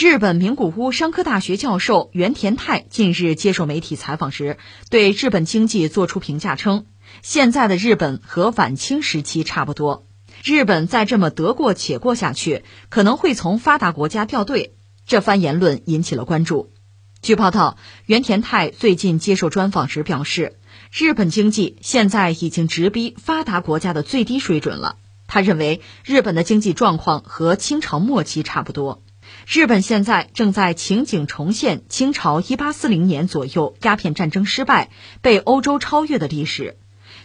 日本名古屋商科大学教授原田泰近日接受媒体采访时，对日本经济作出评价称：“现在的日本和晚清时期差不多，日本再这么得过且过下去，可能会从发达国家掉队。”这番言论引起了关注。据报道，原田泰最近接受专访时表示，日本经济现在已经直逼发达国家的最低水准了。他认为，日本的经济状况和清朝末期差不多。日本现在正在情景重现清朝一八四零年左右鸦片战争失败被欧洲超越的历史。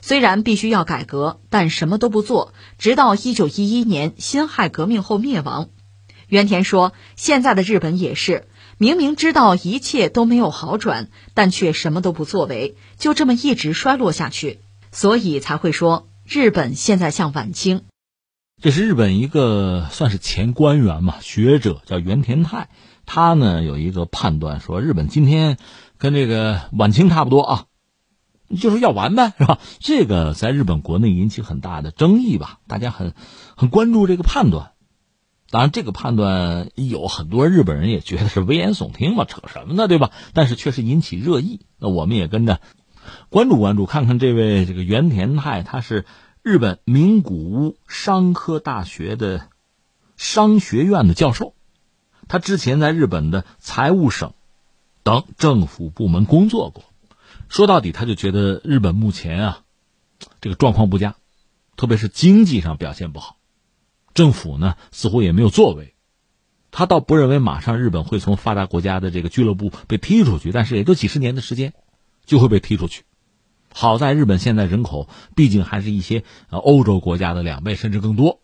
虽然必须要改革，但什么都不做，直到一九一一年辛亥革命后灭亡。原田说：“现在的日本也是。”明明知道一切都没有好转，但却什么都不作为，就这么一直衰落下去，所以才会说日本现在像晚清。这是日本一个算是前官员嘛，学者叫原田泰，他呢有一个判断说，日本今天跟这个晚清差不多啊，就是要完呗，是吧？这个在日本国内引起很大的争议吧，大家很很关注这个判断。当然，这个判断有很多日本人也觉得是危言耸听嘛，扯什么呢，对吧？但是确实引起热议。那我们也跟着关注关注，看看这位这个原田泰，他是日本名古屋商科大学的商学院的教授，他之前在日本的财务省等政府部门工作过。说到底，他就觉得日本目前啊，这个状况不佳，特别是经济上表现不好。政府呢似乎也没有作为，他倒不认为马上日本会从发达国家的这个俱乐部被踢出去，但是也就几十年的时间，就会被踢出去。好在日本现在人口毕竟还是一些呃欧洲国家的两倍甚至更多，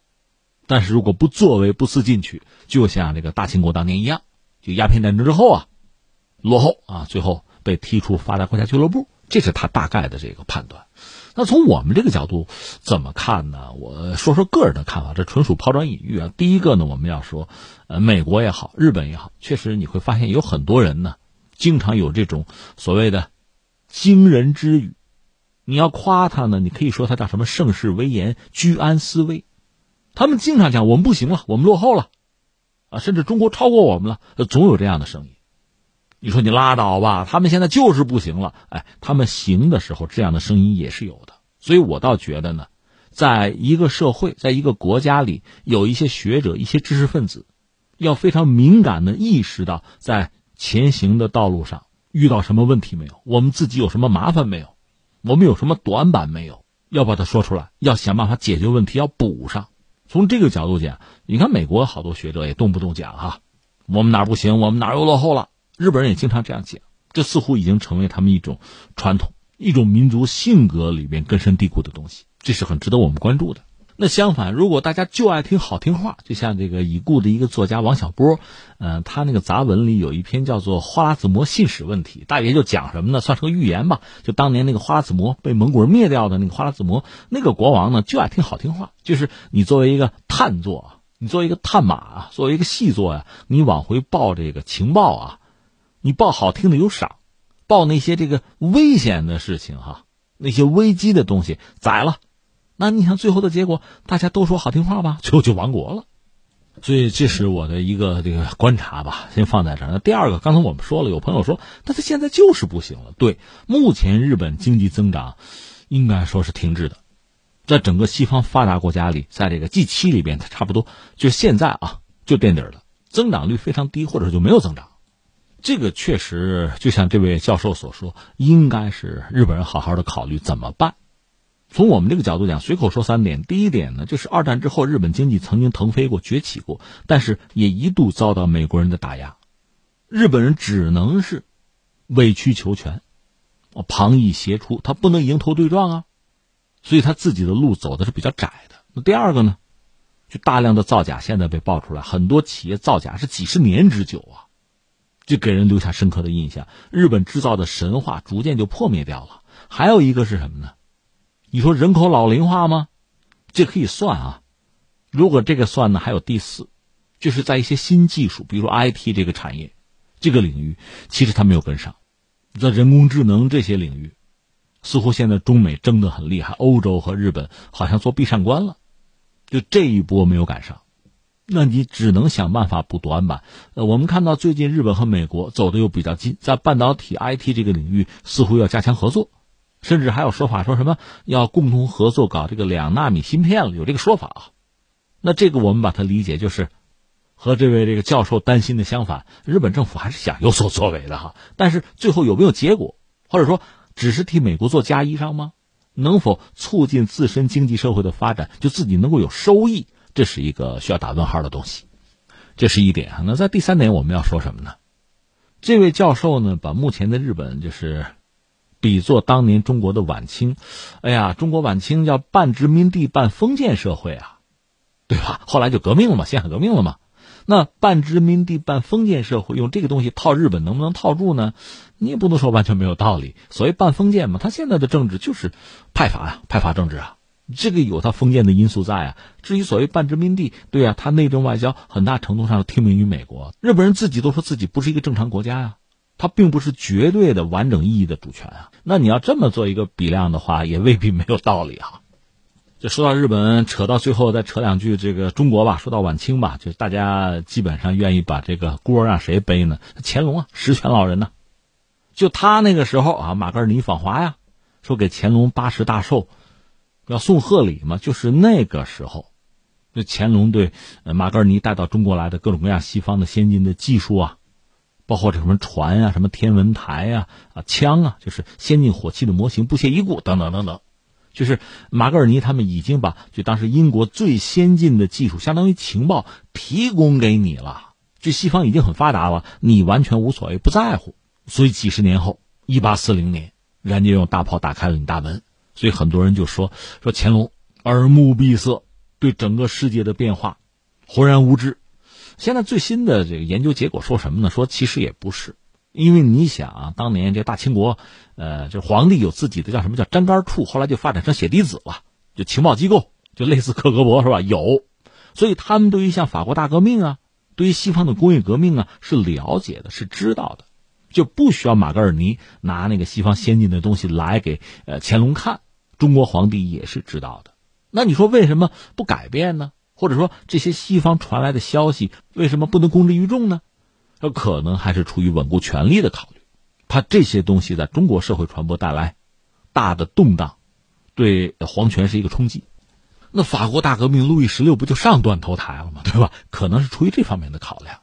但是如果不作为不思进取，就像这个大清国当年一样，就鸦片战争之后啊，落后啊，最后被踢出发达国家俱乐部，这是他大概的这个判断。那从我们这个角度怎么看呢？我说说个人的看法，这纯属抛砖引玉啊。第一个呢，我们要说，呃，美国也好，日本也好，确实你会发现有很多人呢，经常有这种所谓的惊人之语。你要夸他呢，你可以说他叫什么盛世威严、居安思危。他们经常讲我们不行了，我们落后了，啊，甚至中国超过我们了，总有这样的声音。你说你拉倒吧，他们现在就是不行了。哎，他们行的时候，这样的声音也是有的。所以我倒觉得呢，在一个社会，在一个国家里，有一些学者、一些知识分子，要非常敏感的意识到，在前行的道路上遇到什么问题没有，我们自己有什么麻烦没有，我们有什么短板没有，要把它说出来，要想办法解决问题，要补上。从这个角度讲，你看美国好多学者也动不动讲哈，我们哪不行，我们哪又落后了。日本人也经常这样讲，这似乎已经成为他们一种传统、一种民族性格里面根深蒂固的东西，这是很值得我们关注的。那相反，如果大家就爱听好听话，就像这个已故的一个作家王小波，嗯，他那个杂文里有一篇叫做《花剌子模信使问题》，大约就讲什么呢？算是个预言吧。就当年那个花剌子模被蒙古人灭掉的那个花剌子模，那个国王呢，就爱听好听话。就是你作为一个探作，你作为一个探马啊，作为一个细作呀，你往回报这个情报啊。你报好听的有赏，报那些这个危险的事情哈，那些危机的东西宰了，那你想最后的结果，大家都说好听话吧，最后就亡国了。所以这是我的一个这个观察吧，先放在这儿。那第二个，刚才我们说了，有朋友说，那他现在就是不行了。对，目前日本经济增长应该说是停滞的，在整个西方发达国家里，在这个 G 七里边，它差不多就是现在啊就垫底了，增长率非常低，或者就没有增长。这个确实就像这位教授所说，应该是日本人好好的考虑怎么办。从我们这个角度讲，随口说三点。第一点呢，就是二战之后日本经济曾经腾飞过、崛起过，但是也一度遭到美国人的打压，日本人只能是委曲求全，旁逸斜出，他不能迎头对撞啊，所以他自己的路走的是比较窄的。那第二个呢，就大量的造假现在被爆出来，很多企业造假是几十年之久啊。就给人留下深刻的印象，日本制造的神话逐渐就破灭掉了。还有一个是什么呢？你说人口老龄化吗？这可以算啊。如果这个算呢，还有第四，就是在一些新技术，比如说 IT 这个产业，这个领域，其实它没有跟上。在人工智能这些领域，似乎现在中美争得很厉害，欧洲和日本好像做闭上关了，就这一波没有赶上。那你只能想办法补短板。呃，我们看到最近日本和美国走的又比较近，在半导体 IT 这个领域似乎要加强合作，甚至还有说法说什么要共同合作搞这个两纳米芯片了，有这个说法啊。那这个我们把它理解就是和这位这个教授担心的相反，日本政府还是想有所作为的哈。但是最后有没有结果，或者说只是替美国做嫁衣裳吗？能否促进自身经济社会的发展，就自己能够有收益？这是一个需要打问号的东西，这是一点啊。那在第三点，我们要说什么呢？这位教授呢，把目前的日本就是比作当年中国的晚清。哎呀，中国晚清叫半殖民地半封建社会啊，对吧？后来就革命了嘛，辛亥革命了嘛。那半殖民地半封建社会，用这个东西套日本，能不能套住呢？你也不能说完全没有道理。所谓半封建嘛，他现在的政治就是派阀呀，派阀政治啊。这个有它封建的因素在啊。至于所谓半殖民地，对啊，它内政外交很大程度上听命于美国。日本人自己都说自己不是一个正常国家呀，它并不是绝对的完整意义的主权啊。那你要这么做一个比量的话，也未必没有道理啊。就说到日本，扯到最后再扯两句这个中国吧。说到晚清吧，就大家基本上愿意把这个锅让谁背呢？乾隆啊，十全老人呢。就他那个时候啊，马格尔尼访华呀，说给乾隆八十大寿。要送贺礼嘛？就是那个时候，就乾隆对马格尔尼带到中国来的各种各样西方的先进的技术啊，包括这什么船啊、什么天文台啊、啊枪啊，就是先进火器的模型不屑一顾等等等等，就是马格尔尼他们已经把就当时英国最先进的技术，相当于情报提供给你了，就西方已经很发达了，你完全无所谓不在乎，所以几十年后，一八四零年，人家用大炮打开了你大门。所以很多人就说说乾隆耳目闭塞，对整个世界的变化浑然无知。现在最新的这个研究结果说什么呢？说其实也不是，因为你想啊，当年这大清国，呃，就皇帝有自己的叫什么叫粘杆处，后来就发展成血滴子了，就情报机构，就类似克格勃是吧？有，所以他们对于像法国大革命啊，对于西方的工业革命啊是了解的，是知道的，就不需要马格尔尼拿那个西方先进的东西来给呃乾隆看。中国皇帝也是知道的，那你说为什么不改变呢？或者说这些西方传来的消息为什么不能公之于众呢？这可能还是出于稳固权力的考虑，怕这些东西在中国社会传播带来大的动荡，对皇权是一个冲击。那法国大革命，路易十六不就上断头台了吗？对吧？可能是出于这方面的考量。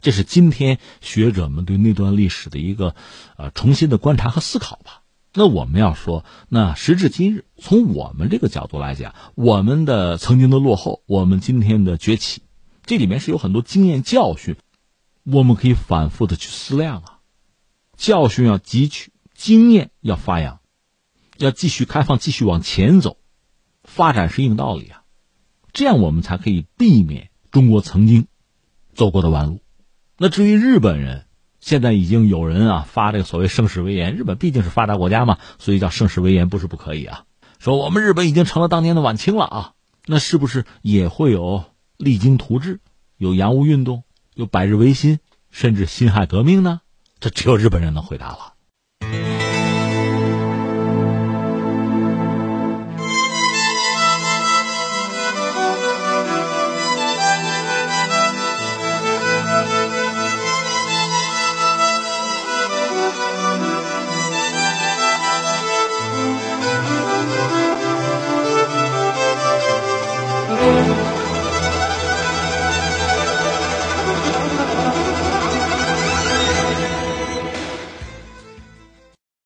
这是今天学者们对那段历史的一个呃重新的观察和思考吧。那我们要说，那时至今日，从我们这个角度来讲，我们的曾经的落后，我们今天的崛起，这里面是有很多经验教训，我们可以反复的去思量啊。教训要汲取，经验要发扬，要继续开放，继续往前走，发展是硬道理啊。这样我们才可以避免中国曾经走过的弯路。那至于日本人。现在已经有人啊发这个所谓盛世威严，日本毕竟是发达国家嘛，所以叫盛世威严不是不可以啊。说我们日本已经成了当年的晚清了啊，那是不是也会有励精图治，有洋务运动，有百日维新，甚至辛亥革命呢？这只有日本人能回答了。